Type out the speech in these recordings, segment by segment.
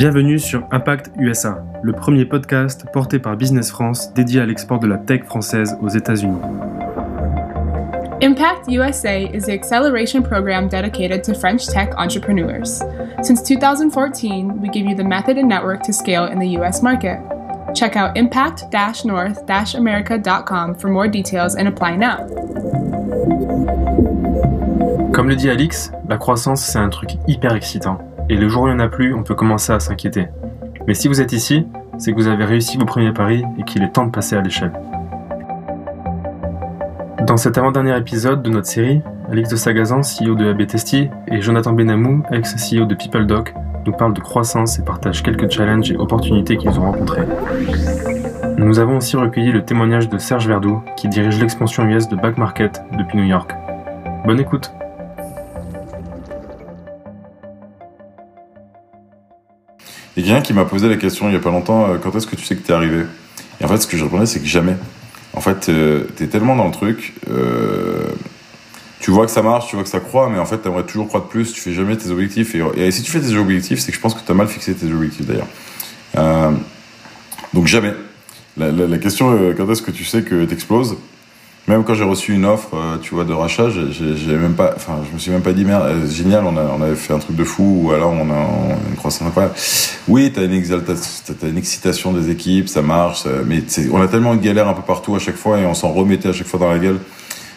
Bienvenue sur Impact USA, le premier podcast porté par Business France dédié à l'export de la tech française aux États-Unis. Impact USA is the acceleration program dedicated to French tech entrepreneurs. Since 2014, we give you the method and network to scale in the US market. Check out impact-north-america.com for more details and apply now. Comme le dit Alix, la croissance c'est un truc hyper excitant. Et le jour où il n'y en a plus, on peut commencer à s'inquiéter. Mais si vous êtes ici, c'est que vous avez réussi vos premiers paris et qu'il est temps de passer à l'échelle. Dans cet avant-dernier épisode de notre série, Alix de Sagazan, CEO de AB et Jonathan Benamou, ex-CEO de PeopleDoc, nous parlent de croissance et partagent quelques challenges et opportunités qu'ils ont rencontrés. Nous avons aussi recueilli le témoignage de Serge Verdoux, qui dirige l'expansion US de Back Market depuis New York. Bonne écoute! A quelqu'un qui m'a posé la question il y a pas longtemps, euh, quand est-ce que tu sais que t'es arrivé? Et en fait, ce que je répondais, c'est que jamais. En fait, euh, t'es tellement dans le truc, euh, tu vois que ça marche, tu vois que ça croit, mais en fait, t'aimerais toujours croire de plus, tu fais jamais tes objectifs. Et, si tu fais tes objectifs, c'est que je pense que t'as mal fixé tes objectifs d'ailleurs. donc jamais. La, la question, quand est-ce que tu sais que t'exploses? Même quand j'ai reçu une offre, euh, tu vois, de rachat, j'ai même pas, enfin, je me suis même pas dit merde, euh, génial, on, avait fait un truc de fou, ou alors on a, une croissance incroyable. Oui, t'as une exaltation, t'as une excitation des équipes, ça marche, mais on a tellement de galères un peu partout à chaque fois et on s'en remettait à chaque fois dans la gueule.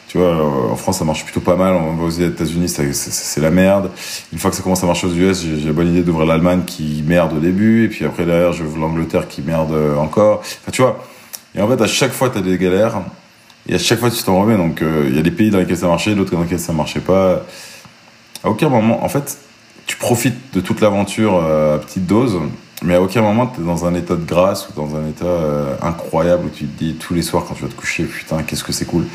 Tu vois, euh, en France, ça marche plutôt pas mal. On va aux États-Unis, c'est la merde. Une fois que ça commence à marcher aux US, j'ai la bonne idée d'ouvrir l'Allemagne qui merde au début, et puis après derrière, je l'Angleterre qui merde encore. Tu vois. Et en fait, à chaque fois, t'as des galères. Et à chaque fois, tu t'en remets. Donc, euh, il y a des pays dans lesquels ça marchait, d'autres dans lesquels ça marchait pas. À aucun moment, en fait, tu profites de toute l'aventure euh, à petite dose, mais à aucun moment, tu es dans un état de grâce ou dans un état euh, incroyable où tu te dis tous les soirs quand tu vas te coucher, putain, qu'est-ce que c'est cool.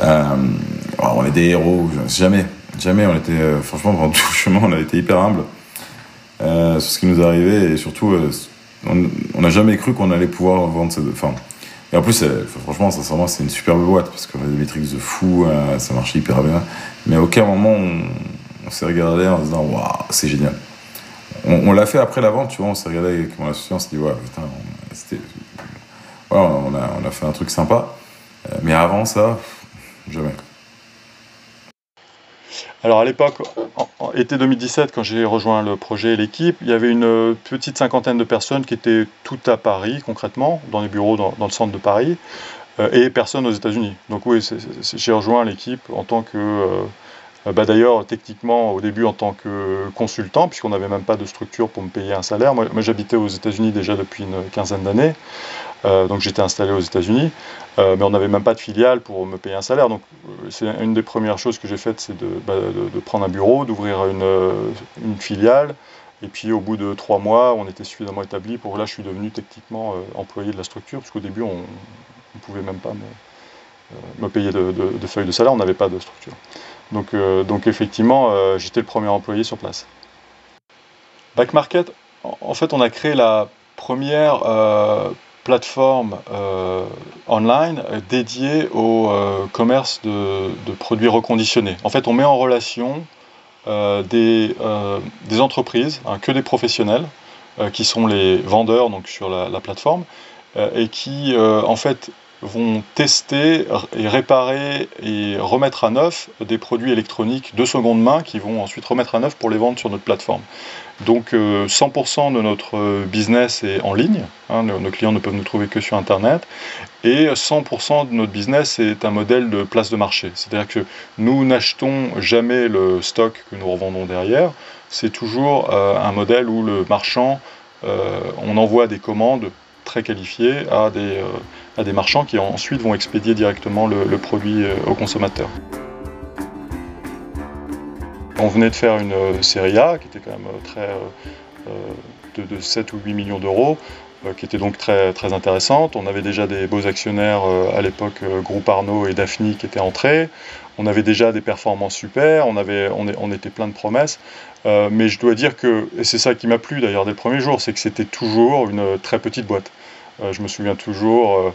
on est des héros, jamais. Jamais, on était, franchement, pendant tout le chemin, on a été hyper humble sur ce qui nous arrivé et surtout, on n'a jamais cru qu'on allait pouvoir vendre ces deux. Enfin, et en plus, franchement, sincèrement, c'est une superbe boîte parce qu'on a des métriques de fou, euh, ça marchait hyper bien. Mais à aucun moment on, s'est regardé en se disant waouh, c'est génial. On, l'a fait après la vente, tu vois, on s'est regardé avec mon associé, on s'est dit ouais, putain, c'était. Voilà, on a, on a fait un truc sympa. Euh, mais avant ça, jamais. Alors à l'époque, en, été 2017, quand j'ai rejoint le projet et l'équipe, il y avait une euh, petite cinquantaine de personnes qui étaient toutes à Paris, concrètement, dans les bureaux dans, le centre de Paris, euh, et personne aux États-Unis. Donc oui, j'ai rejoint l'équipe en tant que... Euh, bah, d'ailleurs, techniquement, au début, en tant que consultant, puisqu'on n'avait même pas de structure pour me payer un salaire. moi j'habitais aux États-Unis déjà depuis une quinzaine d'années. Euh, donc j'étais installé aux États-Unis, euh, mais on n'avait même pas de filiale pour me payer un salaire. Donc euh, c'est une des premières choses que j'ai faites, c'est bah, de, prendre un bureau, d'ouvrir une, filiale. Et puis au bout de trois mois, on était suffisamment établi pour là, je suis devenu techniquement employé de la structure, parce qu'au début, on ne pouvait même pas me, payer de, feuilles de salaire, on n'avait pas de structure. Donc, donc effectivement, j'étais le premier employé sur place. Back Market, en fait, on a créé la première plateforme euh, online dédiée au euh, commerce de, produits reconditionnés. En fait, on met en relation euh, des, des, entreprises, hein, que des professionnels, qui sont les vendeurs donc, sur la plateforme, et qui en fait vont tester et réparer et remettre à neuf des produits électroniques de seconde main qui vont ensuite remettre à neuf pour les vendre sur notre plateforme. Donc 100% euh, de notre business est en ligne, hein, nos, clients ne peuvent nous trouver que sur Internet, et 100% de notre business est un modèle de place de marché. C'est-à-dire que nous n'achetons jamais le stock que nous revendons derrière, c'est toujours euh, un modèle où le marchand, euh, on envoie des commandes très qualifiées à des à des marchands qui ensuite vont expédier directement le, produit euh, au consommateur. On venait de faire une euh, série A qui était quand même euh, très de, 7 ou 8 millions d'euros, qui était donc très, très intéressante. On avait déjà des beaux actionnaires à l'époque, Groupe Arnaud et Daphne qui étaient entrés. On avait déjà des performances super, on, avait, on, était plein de promesses. mais je dois dire que, et c'est ça qui m'a plu d'ailleurs dès le premier jour, c'est que c'était toujours une très petite boîte. Euh, je me souviens toujours,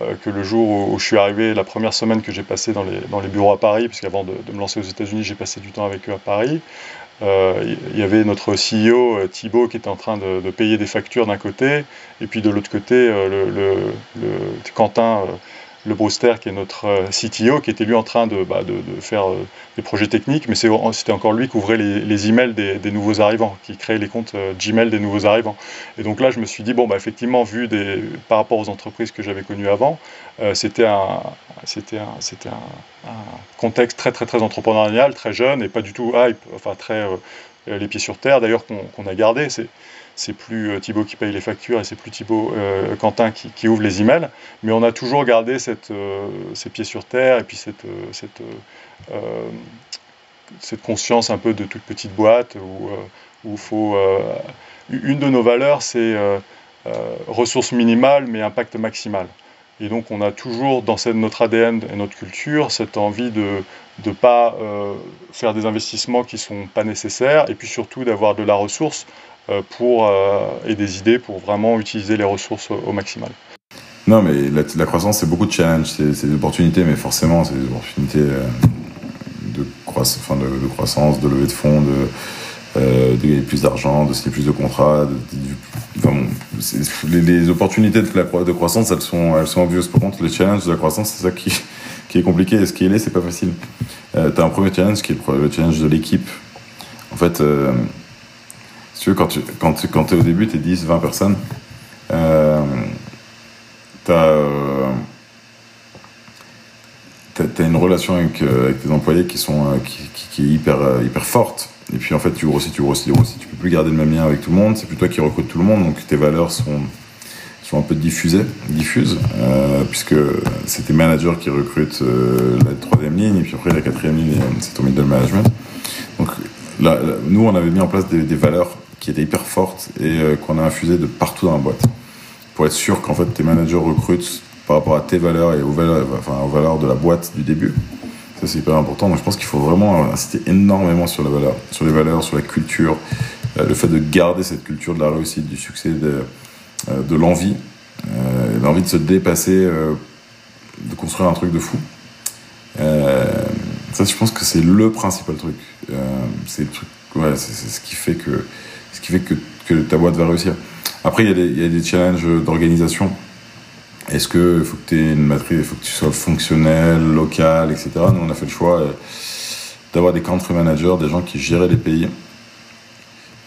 euh, que le jour où, je suis arrivé, la première semaine que j'ai passé dans les, bureaux à Paris, puisqu'avant de, de me lancer aux États-Unis, j'ai passé du temps avec eux à Paris. Il y avait notre CEO Thibaut qui était en train de, payer des factures d'un côté, et puis de l'autre côté, le, le, Quentin le Brewster, qui est notre euh, CTO, qui était lui en train de, bah, faire euh, des projets techniques, mais c'était encore lui qui ouvrait les, emails des, nouveaux arrivants, qui créait les comptes euh, Gmail des nouveaux arrivants. Et donc là, je me suis dit, bon, bah, effectivement, vu des, par rapport aux entreprises que j'avais connues avant, c'était un, contexte très, très, très entrepreneurial, très jeune et pas du tout hype, enfin très les pieds sur terre, d'ailleurs, qu'on a gardé. C'est, c'est plus euh, Thibaut qui paye les factures et c'est plus Thibaut euh, Quentin qui, ouvre les emails. Mais on a toujours gardé cette, euh, ces pieds sur terre et puis cette, cette, conscience un peu de toute petite boîte où, où faut. une de nos valeurs, c'est ressources minimales mais impact maximal. Et donc on a toujours dans notre ADN et notre culture cette envie de ne pas faire des investissements qui ne sont pas nécessaires et puis surtout d'avoir de la ressource pour, euh, et des idées pour vraiment utiliser les ressources au, maximal. Non, mais la, croissance, c'est beaucoup de challenges, c'est des opportunités, mais forcément, c'est des opportunités euh, de, croissance, de, croissance, de levée de fonds, de, de gagner plus d'argent, de signer plus de contrats. les, opportunités de, de, croissance, elles sont, elles sont obvious. Par contre, les challenges de la croissance, c'est ça qui, est compliqué. Et ce qui est c'est pas facile. Euh, tu as un premier challenge qui est le, challenge de l'équipe. En fait, tu veux, quand tu quand, tu, quand es au début, tu es 10, 20 personnes, euh, tu as, euh, une relation avec, euh, avec, tes employés qui, sont, euh, qui, qui, est hyper, hyper forte. Et puis en fait, tu grossis, tu grossis, tu grossis. Tu peux plus garder le même lien avec tout le monde. C'est plus toi qui recrute tout le monde. Donc tes valeurs sont, sont un peu diffusées, diffuses, puisque c'est tes managers qui recrutent la troisième ligne. Et puis après, la quatrième ligne, c'est ton middle management. Donc là, nous, on avait mis en place des valeurs qui était hyper forte et euh, qu'on a infusé de partout dans la boîte. Pour être sûr qu'en fait tes managers recrutent par rapport à tes valeurs et aux valeurs, enfin, aux valeurs de la boîte du début. Ça c'est hyper important. Donc je pense qu'il faut vraiment insister énormément sur la valeur, sur les valeurs, sur la culture, euh, le fait de garder cette culture de la réussite, du succès, de, euh, de l'envie, l'envie de se dépasser, de construire un truc de fou. ça je pense que c'est le principal truc. c'est ouais, ce qui fait que ce qui fait que, ta boîte va réussir. Après, il y, a des challenges d'organisation. Est-ce que faut que tu une matrice, faut que tu sois fonctionnel, local, etc. Nous, on a fait le choix euh, d'avoir des country managers, des gens qui géraient les pays,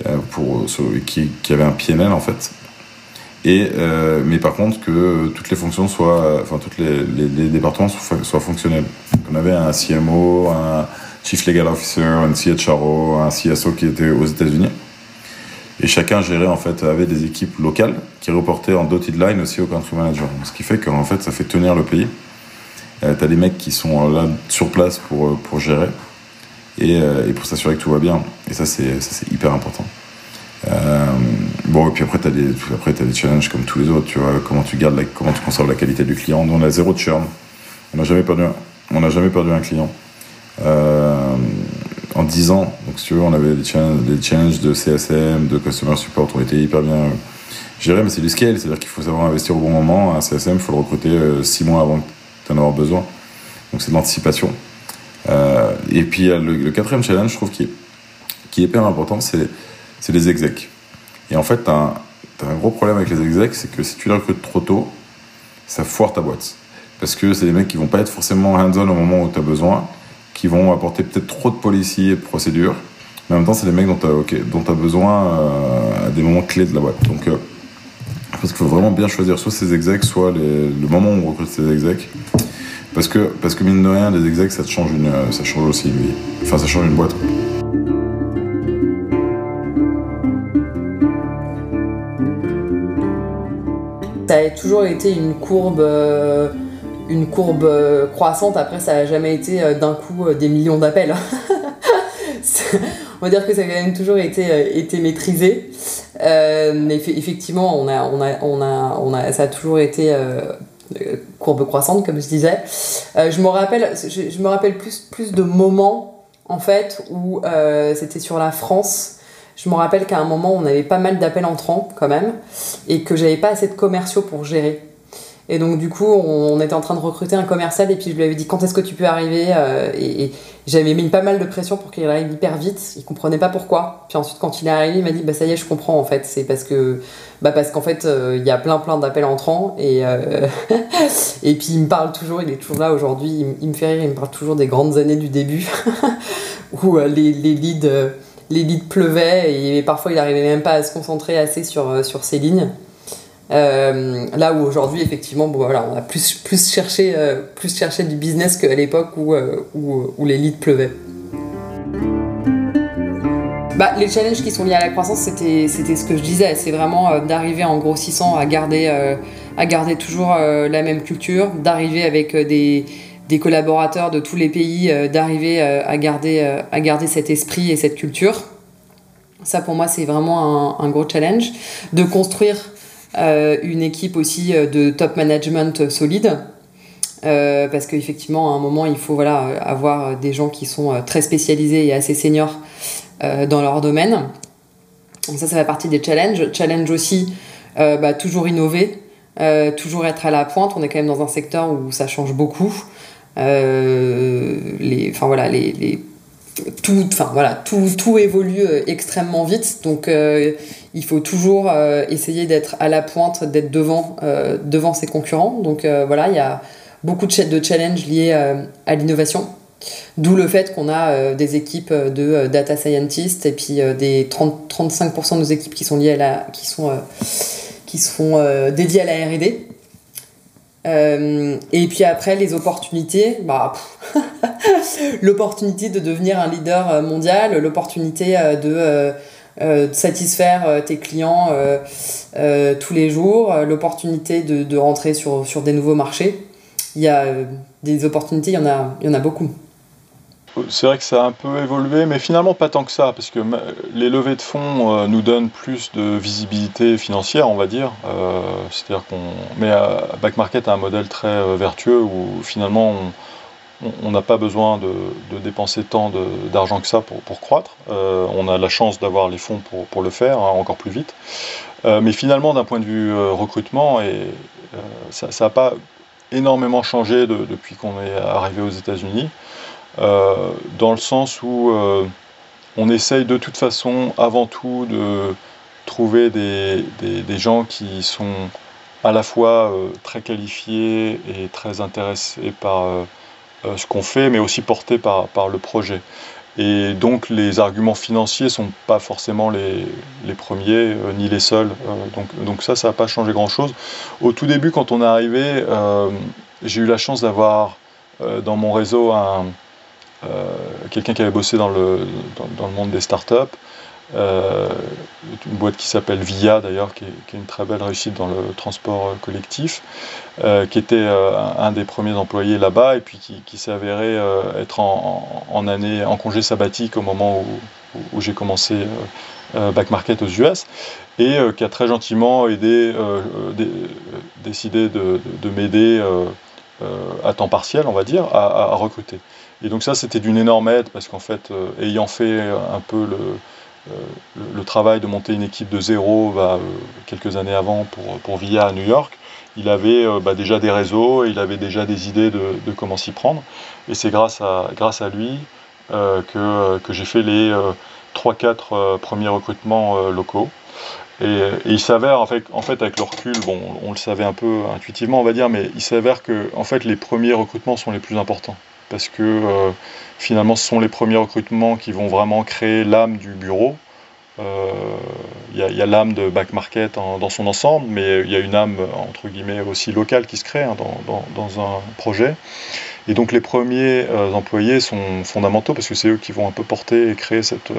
euh, pour, qui, qui avaient un PNL en fait. Et, euh, mais par contre, que toutes les fonctions soient, enfin, tous les, départements soient, fonctionnels. On avait un CMO, un Chief Legal Officer, un CHRO, un CSO qui était aux États-Unis. Et chacun gérait en fait avait des équipes locales qui reportaient en dotted line aussi au country manager. Ce qui fait qu'en fait ça fait tenir le pays. Euh, tu as des mecs qui sont là sur place pour, euh, pour gérer et, euh, et pour s'assurer que tout va bien. Et ça c'est hyper important. Euh, bon et puis après tu as des après as des challenges comme tous les autres. Tu vois comment tu gardes la, comment tu conserves la qualité du client. Nous on a zéro churn. On n'a jamais perdu on n'a jamais perdu un client. Euh, en 10 ans. Donc, si tu veux, on avait des challenges, de CSM, de Customer Support, on était hyper bien gérés, mais c'est du scale, c'est-à-dire qu'il faut savoir investir au bon moment. Un CSM, il faut le recruter 6 euh, mois avant d'en avoir besoin. Donc, c'est de l'anticipation. Euh, et puis, le, quatrième challenge, je trouve, qui est, qui est hyper important, c'est, c'est les execs. Et en fait, tu as, un gros problème avec les execs, c'est que si tu les recrutes trop tôt, ça foire ta boîte. Parce que c'est des mecs qui vont pas être forcément hands-on au moment où tu as besoin qui vont apporter peut-être trop de policiers et de procédures. Mais en même temps, c'est des mecs dont tu as, besoin euh, à des moments clés de la boîte. Donc, euh, je pense qu'il faut vraiment bien choisir soit ses execs, soit le moment où on recrute ses execs. Parce que, parce que mine de rien, les execs, ça, te change, une, ça change aussi une vie. Enfin, ça change une boîte. Ça a toujours été une courbe. Euh, une courbe euh, croissante. Après, ça n'a jamais été euh, d'un coup euh, des millions d'appels. on va dire que ça a quand même toujours été, été maîtrisé. mais effectivement, on a, on a, on a, on a, ça a toujours été courbe croissante, comme je disais. je me rappelle, je, me rappelle plus, plus de moments, en fait, où c'était sur la France. Je me rappelle qu'à un moment, on avait pas mal d'appels entrants, quand même, et que j'avais pas assez de commerciaux pour gérer. Et donc, du coup, on, était en train de recruter un commercial et puis je lui avais dit quand est-ce que tu peux arriver Et, j'avais mis pas mal de pression pour qu'il arrive hyper vite. Il comprenait pas pourquoi. Puis ensuite, quand il est arrivé, il m'a dit bah ça y est, je comprends en fait. C'est parce que bah parce qu'en fait, il y a plein plein d'appels entrants et et puis il me parle toujours. Il est toujours là aujourd'hui. Il, il, me fait rire. Il me parle toujours des grandes années du début où les, les leads les leads pleuvaient et parfois il n'arrivait même pas à se concentrer assez sur, euh, sur ces lignes. Euh, là où aujourd'hui, effectivement, bon, voilà, on a plus, cherché, euh, plus cherché du business qu'à l'époque où, où, où, les leads pleuvaient. Bah, les challenges qui sont liés à la croissance, c'était ce que je disais, c'est vraiment d'arriver en grossissant à garder, à garder toujours la même culture, d'arriver avec des, collaborateurs de tous les pays euh, d'arriver euh, à, garder, euh, à garder cet esprit et cette culture. Ça, pour moi, c'est vraiment un, gros challenge. De construire une équipe aussi de top management solide. parce qu'effectivement, à un moment, il faut voilà, avoir des gens qui sont très spécialisés et assez seniors dans leur domaine. Donc ça, ça fait partie des challenges. Challenge aussi, bah, toujours innover, toujours être à la pointe. On est quand même dans un secteur où ça change beaucoup. Euh, les, enfin voilà, les, les tout, voilà, tout, tout évolue euh, extrêmement vite, donc euh, il faut toujours essayer d'être à la pointe, d'être devant, devant ses concurrents. Donc voilà, il y a beaucoup de, de challenges liés à l'innovation. D'où le fait qu'on a des équipes de data scientists et puis des 30, 35% de nos équipes qui sont liées à la, qui sont, qui dédiées à la R&D. Euh, et puis après, les opportunités, bah, l'opportunité de devenir un leader euh, mondial, l'opportunité euh, satisfaire tes clients tous les jours, l'opportunité de, de, rentrer sur, sur des nouveaux marchés. Il y a des opportunités, il y en a, il y en a beaucoup. C'est vrai que ça a un peu évolué, mais finalement pas tant que ça, parce que les levées de fonds euh, nous donnent plus de visibilité financière, on va dire. Euh, c'est-à-dire qu'on, mais euh, Back Market a un modèle très vertueux où finalement n'a pas besoin de, dépenser tant d'argent que ça pour, croître. on a la chance d'avoir les fonds pour, le faire hein, encore plus vite. mais finalement, d'un point de vue recrutement, et, ça n'a pas énormément changé depuis qu'on est arrivé aux États-Unis. Euh, dans le sens où euh, on essaye de toute façon avant tout de trouver des, gens qui sont à la fois euh, très qualifiés et très intéressés par ce qu'on fait, mais aussi portés par, par le projet. Et donc les arguments financiers sont pas forcément les, les premiers ni les seuls. donc, donc ça, ça n'a pas changé grand-chose. Au tout début, quand on est arrivé, j'ai eu la chance d'avoir dans mon réseau un, euh, quelqu'un qui avait bossé dans le, dans, le monde des startups, euh, une boîte qui s'appelle Via d'ailleurs, qui, est une très belle réussite dans le transport collectif, euh, qui était un, des premiers employés là-bas et puis qui, s'est avéré être en, congé sabbatique au moment où, j'ai commencé Back Market aux US et qui a très gentiment aidé, décidé de, m'aider à temps partiel, on va dire, à recruter. Et donc ça, c'était d'une énorme aide parce qu'en fait, euh, ayant fait un peu euh, le, le, travail de monter une équipe de zéro bah, euh, quelques années avant pour, pour VIA à New York, il avait bah, déjà des réseaux, il avait déjà des idées de, comment s'y prendre. Et c'est grâce à, grâce à lui que, que j'ai fait les 3-4 premiers recrutements locaux. Et, et, il s'avère, en fait, en fait, avec le recul, bon, on le savait un peu intuitivement, on va dire, mais il s'avère que en fait, les premiers recrutements sont les plus importants parce que euh, finalement ce sont les premiers recrutements qui vont vraiment créer l'âme du bureau. Il euh, y a, l'âme de back market dans son ensemble, mais il y a une âme entre guillemets aussi locale qui se crée hein, dans, un projet. Et donc les premiers euh, employés sont fondamentaux parce que c'est eux qui vont un peu porter et créer cette,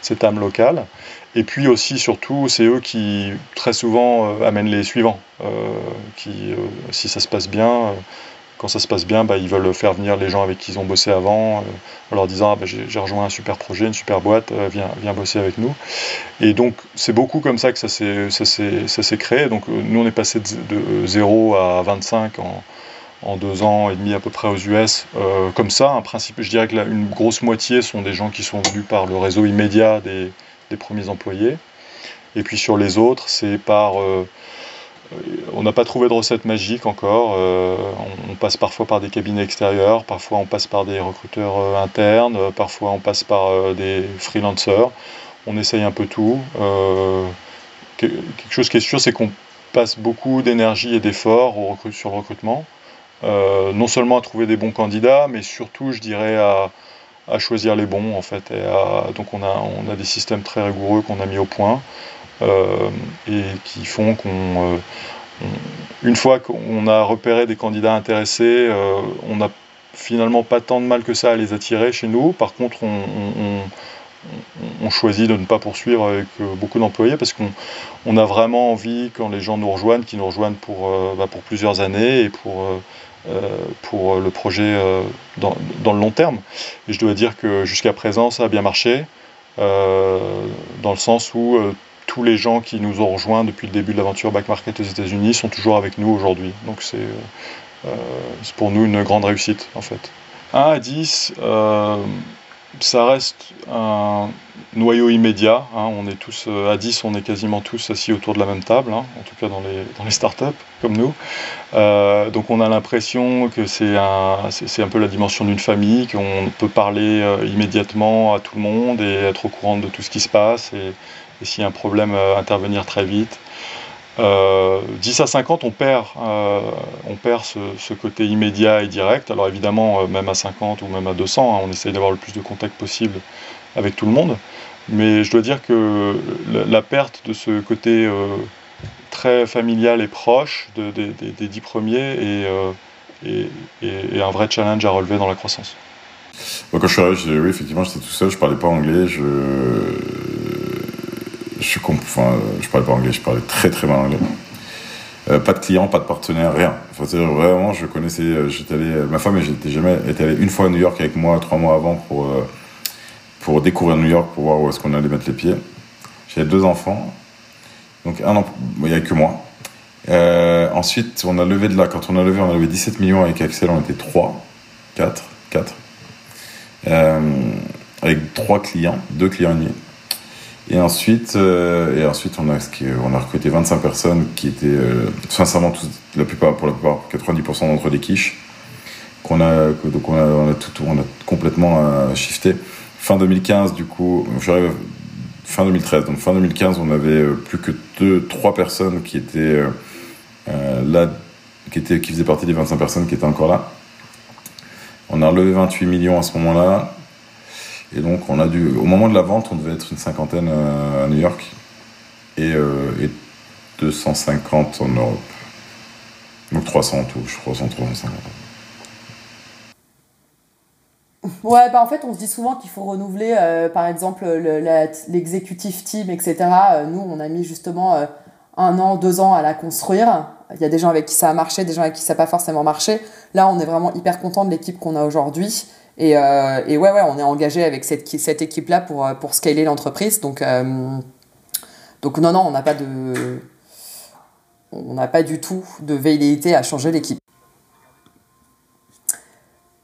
cette âme locale. Et puis aussi, surtout, c'est eux qui très souvent amènent les suivants, qui, si ça se passe bien, quand ça se passe bien, bah, ils veulent faire venir les gens avec qui ils ont bossé avant, euh, en leur disant ah, bah, j'ai rejoint un super projet, une super boîte, euh, viens, bosser avec nous. Et donc c'est beaucoup comme ça que ça s'est créé. Donc euh, nous on est passé de, 0 à 25 en, en, deux ans et demi à peu près aux US. comme ça, un principe, je dirais que une grosse moitié sont des gens qui sont venus par le réseau immédiat des premiers employés. Et puis sur les autres, c'est par on n'a pas trouvé de recette magique encore. on, passe parfois par des cabinets extérieurs, parfois on passe par des recruteurs internes, parfois on passe par des freelancers. On essaye un peu tout. quelque chose qui est sûr, c'est qu'on passe beaucoup d'énergie et d'efforts sur le recrutement. non seulement à trouver des bons candidats, mais surtout, je dirais, à, choisir les bons en fait. Donc on a, des systèmes très rigoureux qu'on a mis au point euh, et qui font qu'on, euh, une fois qu'on a repéré des candidats intéressés, euh, on n'a finalement pas tant de mal que ça à les attirer chez nous. Par contre, on, choisit de ne pas poursuivre avec beaucoup d'employés parce qu'on on a vraiment envie, quand les gens nous rejoignent, qu'ils nous rejoignent pour, bah, pour plusieurs années et pour euh, pour le projet euh, dans, dans, le long terme. Et je dois dire que jusqu'à présent, ça a bien marché, euh, dans le sens où tous les gens qui nous ont rejoints depuis le début de l'aventure Back Market aux États-Unis sont toujours avec nous aujourd'hui. Donc c'est pour nous une grande réussite en fait. 1 à 10, ça reste un noyau immédiat. Hein. On est tous euh, à 10, on est quasiment tous assis autour de la même table, hein, en tout cas dans les, dans les startups comme nous. Euh, donc on a l'impression que c'est un, peu la dimension d'une famille, qu'on peut parler euh, immédiatement à tout le monde et être au courant de tout ce qui se passe et, et un problème, intervenir très vite. 10 euh, à 50, on perd, euh, on perd ce, côté immédiat et direct. Alors évidemment, euh, même à 50 ou même à 200, hein, on essaye d'avoir le plus de contact possible avec tout le monde. Mais je dois dire que la, perte de ce côté très familial et proche des 10 premiers est, un vrai challenge à relever dans la croissance. quand je suis arrivé, oui, effectivement, j'étais tout seul, je parlais pas anglais, je je, enfin, je parlais pas anglais, je parlais très très mal anglais. Euh, pas de clients, pas de partenaires, rien. Vraiment, je connaissais, euh, j'étais allé, ma femme, j'étais jamais, était allée une fois à New York avec moi trois mois avant pour, euh, pour découvrir New York, pour voir où est-ce qu'on allait mettre les pieds. J'avais deux enfants, donc un an, il n'y avait que moi. ensuite, on a levé de là, quand on a levé, on a levé 17 millions avec Axel, on était 3, 4, 4. avec trois clients, deux clients et demi. Et ensuite, euh, et ensuite on, a, on a recruté 25 personnes qui étaient, euh, sincèrement, la plupart, pour la plupart, 90% d'entre des quiches. Qu'on a, donc on a, on a, tout, on a complètement euh, shifté. Fin 2015, du coup, j'arrive fin 2013. Donc fin 2015, on avait plus que deux, trois personnes qui étaient là, qui, étaient, qui faisaient partie des 25 personnes qui étaient encore là. On a relevé 28 millions à ce moment-là. Et donc, on a dû, au moment de la vente, on devait être une cinquantaine euh, à New York et, 250 euh, en Europe. Donc 300 en tout, je crois, 350. Ouais, bah en fait, on se dit souvent qu'il faut renouveler, euh, par exemple, l'exécutif team, etc. nous, on a mis justement un an, deux ans à la construire. Il y a des gens avec qui ça a marché, des gens avec qui ça n'a pas forcément marché. Là, on est vraiment hyper content de l'équipe qu'on a aujourd'hui. Et, euh, et, ouais, ouais, on est engagé avec cette, cette équipe-là pour, euh, pour scaler l'entreprise. Donc, euh, donc non, non, on n'a pas de... On n'a pas du tout de velléité à changer l'équipe.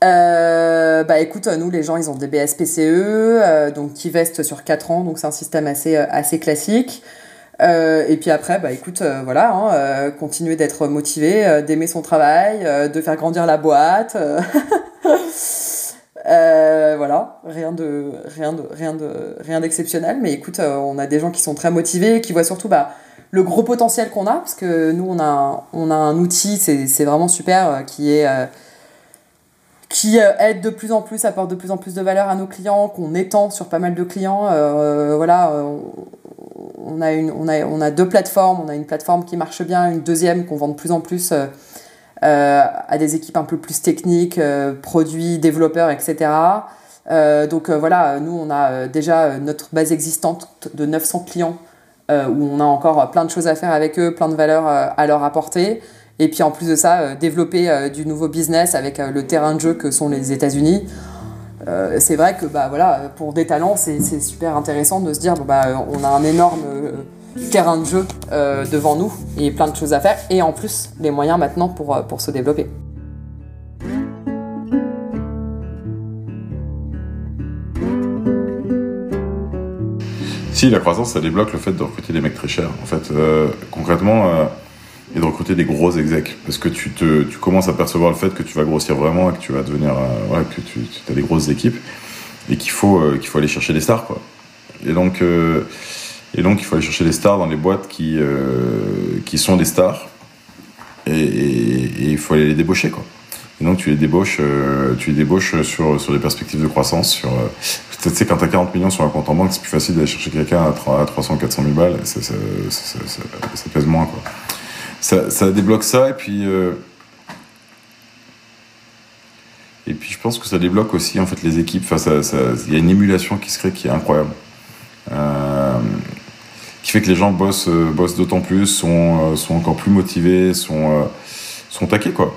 bah écoute, nous les gens ils ont des BSPCE, donc qui vestent sur 4 ans, donc c'est un système assez, assez classique. et puis après, bah écoute, voilà, hein, continuer d'être motivé, d'aimer son travail, de faire grandir la boîte. Euh, voilà, rien de rien de rien de rien d'exceptionnel, mais écoute, euh, on a des gens qui sont très motivés, qui voient surtout bah, le gros potentiel qu'on a, parce que nous on a un outil, c'est vraiment super, euh, qui est qui aide de plus en plus, apporte de plus en plus de valeur à nos clients, qu'on étend sur pas mal de clients. voilà, on a deux plateformes, on a une plateforme qui marche bien, une deuxième qu'on vend de plus en plus à des équipes un peu plus techniques, euh, produits, développeurs, etc. Euh, donc voilà, nous on a déjà notre base existante de 900 clients où on a encore plein de choses à faire avec eux, plein de valeurs à leur apporter. Et puis en plus de ça, développer du nouveau business avec le terrain de jeu que sont les États-Unis. c'est vrai que bah, voilà, pour des talents, c'est super intéressant de se dire bah, on a un énorme terrain de jeu euh, devant nous et plein de choses à faire et en plus les moyens maintenant pour, euh, pour se développer. Si, la croissance, ça débloque le fait de recruter des mecs très chers. En fait, euh, concrètement, et de recruter des gros execs. Parce que tu, te, tu commences à percevoir le fait que tu vas grossir vraiment et que tu vas devenir. Euh, que tu, as des grosses équipes et qu'il faut, euh, qu'il faut aller chercher des stars. Quoi. Et, donc, euh, et donc, il faut aller chercher des stars dans les boîtes qui, qui sont des stars et, il faut aller les débaucher. Quoi. Et donc, tu les débauches, tu les débauches sur, sur des perspectives de croissance. Sur, tu sais, quand tu as 40 millions sur un compte en banque, c'est plus facile d'aller chercher quelqu'un à 300, 400 000 balles. Ça, ça, ça pèse moins. Quoi ça, ça, débloque ça et puis euh, et puis je pense que ça débloque aussi en fait les équipes. Enfin, il y a une émulation qui se crée qui est incroyable, euh, qui fait que les gens bossent, euh, bossent d'autant plus, sont, sont encore plus motivés, sont, sont taqués quoi.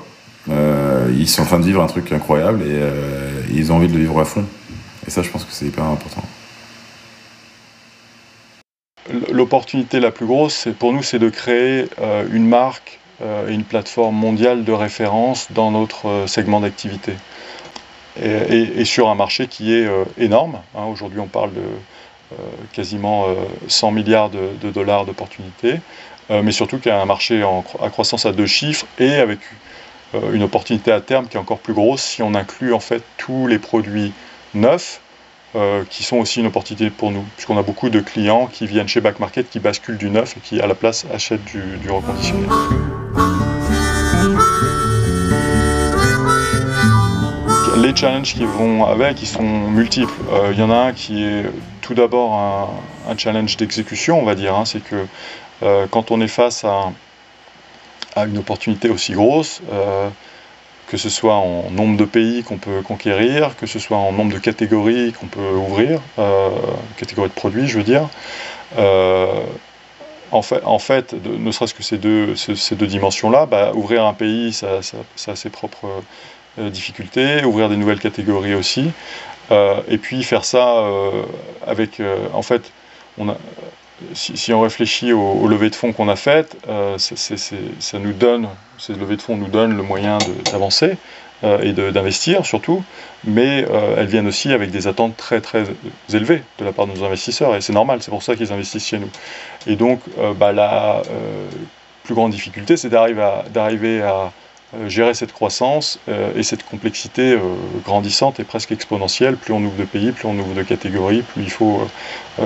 ils sont en train de vivre un truc incroyable et ils ont envie de le vivre à fond. Et ça, je pense que c'est hyper important l'opportunité la plus grosse, pour nous, c'est de créer euh, une marque euh, et une plateforme mondiale de référence dans notre euh, segment d'activité. Et, sur un marché qui est énorme. Hein. Aujourd'hui, on parle de quasiment 100 milliards de, dollars d'opportunités, mais surtout qu'il y a un marché à croissance à deux chiffres et avec une opportunité à terme qui est encore plus grosse si on inclut en fait tous les produits neufs euh, qui sont aussi une opportunité pour nous, puisqu'on a beaucoup de clients qui viennent chez Back Market, qui basculent du neuf et qui, à la place, achètent du, reconditionné. Les challenges qui vont avec, ils sont multiples. Euh, il y en a un qui est tout d'abord un, challenge d'exécution, on va dire. Hein. c'est que euh, quand on est face à, une opportunité aussi grosse, que ce soit en nombre de pays qu'on peut conquérir, que ce soit en nombre de catégories qu'on peut ouvrir, euh, catégories de produits, je veux dire. Euh, en fait, ne serait-ce que ces deux, dimensions-là, bah, ouvrir un pays, ça, a ses propres euh, difficultés, ouvrir des nouvelles catégories aussi, et puis faire ça avec, en fait, si, on réfléchit aux, levées de fonds qu'on a faites, euh, ça nous donne, ces levées de fonds nous donnent le moyen d'avancer euh, et d'investir surtout, mais euh, elles viennent aussi avec des attentes très très élevées de la part de nos investisseurs, et c'est normal, c'est pour ça qu'ils investissent chez nous. Et donc bah, la plus grande difficulté, c'est d'arriver à, euh, gérer cette croissance euh, et cette complexité euh, grandissante et presque exponentielle. Plus on ouvre de pays, plus on ouvre de catégories, plus il faut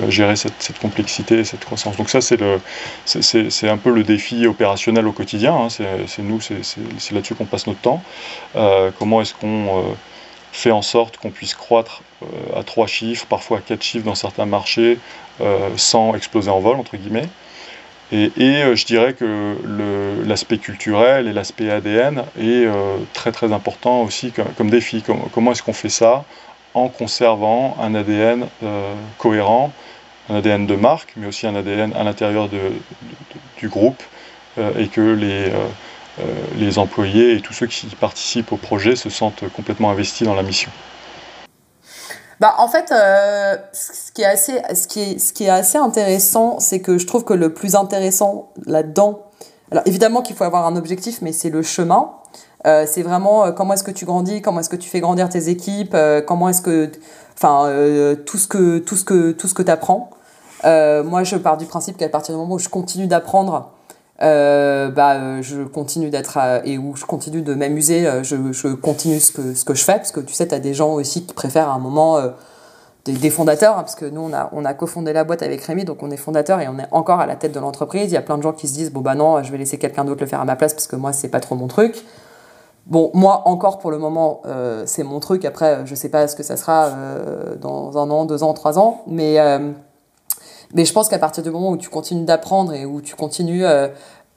gérer cette, complexité et cette croissance. Donc ça, c'est, un peu le défi opérationnel au quotidien. Hein. C'est, nous, c'est, là-dessus qu'on passe notre temps. comment est-ce qu'on fait en sorte qu'on puisse croître à trois chiffres, parfois à quatre chiffres dans certains marchés, sans exploser en vol, entre guillemets et, euh, je dirais que l'aspect culturel et l'aspect ADN est euh, très très important aussi comme, défi. comment est-ce qu'on fait ça en conservant un ADN euh, cohérent, un ADN de marque, mais aussi un ADN à l'intérieur du groupe, et que les, les employés et tous ceux qui participent au projet se sentent complètement investis dans la mission. Bah, en fait, euh, ce, qui est assez, ce, qui est, ce qui est assez intéressant, c'est que je trouve que le plus intéressant là-dedans, alors évidemment qu'il faut avoir un objectif, mais c'est le chemin. Euh, c'est vraiment euh, comment est-ce que tu grandis, comment est-ce que tu fais grandir tes équipes, euh, comment est-ce que, enfin, euh, tout ce que tout ce que tout ce que t'apprends. moi, je pars du principe qu'à partir du moment où je continue d'apprendre, euh, bah, euh, je continue d'être et où je continue de m'amuser, euh, je, je, continue ce que, ce que je fais, parce que tu sais, tu as des gens aussi qui préfèrent à un moment des, des, fondateurs, hein, parce que nous, on a, on a cofondé la boîte avec Rémi, donc on est fondateur et on est encore à la tête de l'entreprise. Il y a plein de gens qui se disent, bon bah non, je vais laisser quelqu'un d'autre le faire à ma place, parce que moi, c'est pas trop mon truc. Bon, moi, encore pour le moment, c'est mon truc. Après, je sais pas ce que ça sera dans un an, deux ans, trois ans, mais mais je pense qu'à partir du moment où tu continues d'apprendre et où tu continues euh,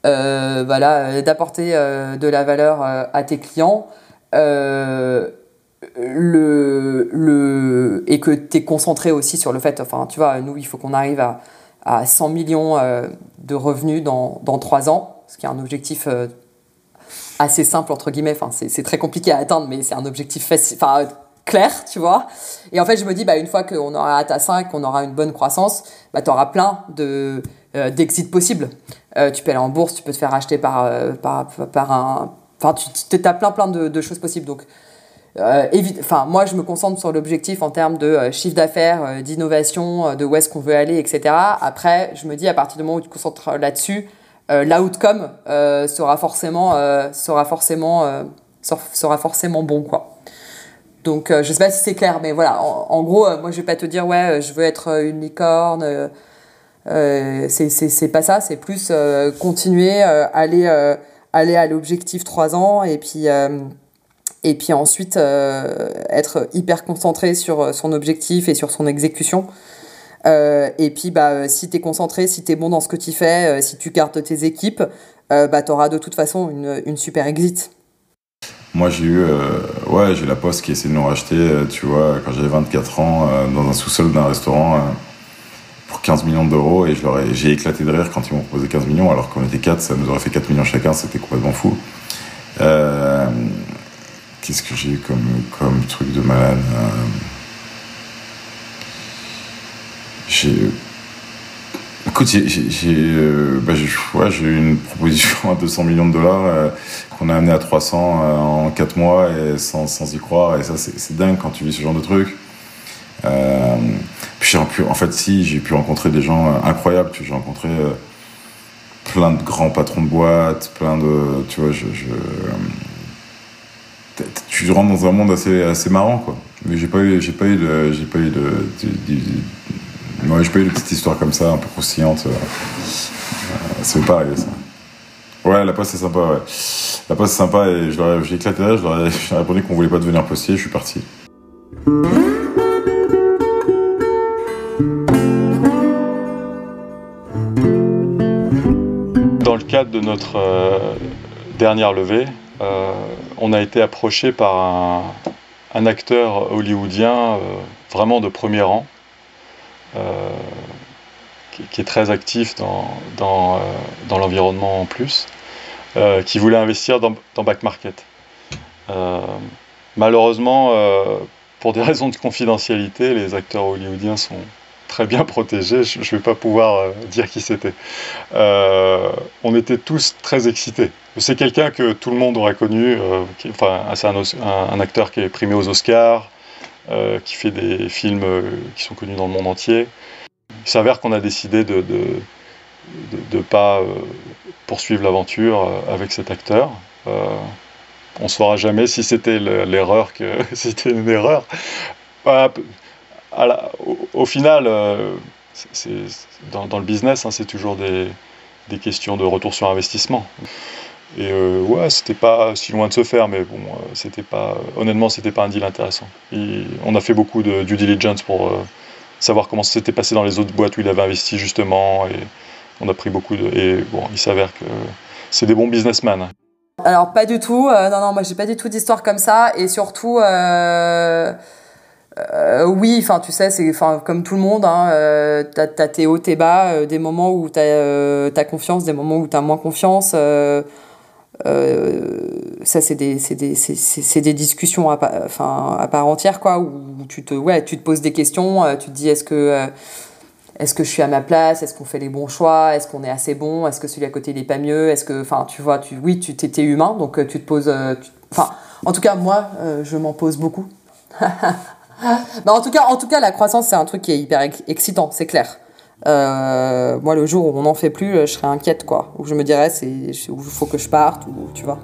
euh, voilà, d'apporter euh, de la valeur à tes clients, le, le, et que tu es concentré aussi sur le fait, enfin, tu vois, nous, il faut qu'on arrive à, à 100 millions de revenus dans, dans 3 ans, ce qui est un objectif assez simple, entre guillemets. Enfin, c'est très compliqué à atteindre, mais c'est un objectif facile, enfin, clair, tu vois. Et en fait, je me dis, bah, une fois qu'on aura atteint 5, qu'on aura une bonne croissance, bah, tu auras plein de, euh, d'exits possibles. Euh, tu peux aller en bourse, tu peux te faire acheter par, euh, par, par, un... Enfin, tu as plein, plein de, de choses possibles. Donc, enfin, moi, je me concentre sur l'objectif en termes de chiffre d'affaires, d'innovation, de où est-ce qu'on veut aller, etc. Après, je me dis, à partir du moment où tu te concentres là-dessus, l'outcome sera forcément sera forcément sera forcément bon quoi. Donc je sais pas si c'est clair, mais voilà, en, gros, moi je vais pas te dire ouais, je veux être une licorne. c'est pas ça, c'est plus continuer, aller, aller à l'objectif 3 ans et puis et puis ensuite euh, être hyper concentré sur euh, son objectif et sur son exécution. Euh, et puis bah, si tu es concentré, si tu es bon dans ce que tu fais, si tu gardes tes équipes, bah, tu auras de toute façon une, une super exit. Moi, j'ai eu, ouais, j'ai la poste qui essaie de nous racheter, tu vois, quand j'avais 24 ans, dans un sous-sol d'un restaurant pour 15 millions d'euros. Et j'ai éclaté de rire quand ils m'ont proposé 15 millions, alors qu'on était 4, ça nous aurait fait 4 millions chacun, c'était complètement fou. Qu'est-ce que j'ai comme, comme truc de malade euh, J'ai. Écoute, j'ai euh, bah, eu une proposition à 200 millions de dollars euh, qu'on a amené à 300 en 4 mois et sans, sans y croire. Et ça, c'est dingue quand tu vis ce genre de truc. puis pu, en fait, si, j'ai pu rencontrer des gens incroyables. J'ai rencontré plein de grands patrons de boîtes, plein de. Tu vois, je tu rentres dans un monde assez, assez marrant, quoi. Mais j'ai pas eu, j'ai pas eu j'ai pas eu de, j'ai pas eu de petite histoire comme ça, un peu croustillante. Euh, c'est pas arrivé, ça. Ouais, la poste c'est sympa, ouais. La poste c'est sympa et j'ai éclaté là, je répondu qu'on voulait pas devenir postier, je suis parti. Dans le cadre de notre euh, dernière levée, euh, on a été approché par un, acteur hollywoodien euh, vraiment de premier rang, euh, qui, est très actif dans, l'environnement en plus, qui voulait investir dans, Back Market. malheureusement, pour des raisons de confidentialité, les acteurs hollywoodiens sont très bien protégés. Je ne vais pas pouvoir dire qui c'était. on était tous très excités. C'est quelqu'un que tout le monde aurait connu, euh, enfin, c'est un, acteur qui est primé aux Oscars, euh, qui fait des films euh, qui sont connus dans le monde entier. Il s'avère qu'on a décidé de ne pas poursuivre l'aventure avec cet acteur. on ne saura jamais si c'était l'erreur que c'était une erreur. Au, final, dans, le business, hein, c'est toujours des questions de retour sur investissement. Et euh, ouais, c'était pas si loin de se faire, mais bon, euh, c'était pas, honnêtement, c'était pas un deal intéressant. on a fait beaucoup de due diligence pour euh, savoir comment ça s'était passé dans les autres boîtes où il avait investi justement, et on a pris beaucoup de. Et bon, il s'avère que c'est des bons businessmen. Alors pas du tout, non non, moi j'ai pas du tout d'histoire comme ça, et surtout. oui, enfin, tu sais, c'est enfin comme tout le monde, hein, t'as as tes hauts, tes bas, des moments où t'as as confiance, des moments où t'as moins confiance. Euh, ça, c'est des, discussions à, part entière, quoi, où tu te, ouais, tu te poses des questions, euh, tu te dis est-ce que, euh, est-ce que je suis à ma place, est-ce qu'on fait les bons choix, est-ce qu'on est assez bon, est-ce que celui à côté n'est pas mieux, est-ce que, enfin, tu vois, tu, oui, tu t'es humain, donc tu te poses, enfin, en tout cas, moi, je m'en pose beaucoup. bah, en tout cas, en tout cas, la croissance, c'est un truc qui est hyper excitant, c'est clair. Euh, moi, le jour où on n'en fait plus, je serais inquiète, quoi. Où je me dirais, c'est où il faut que je parte, ou tu vois.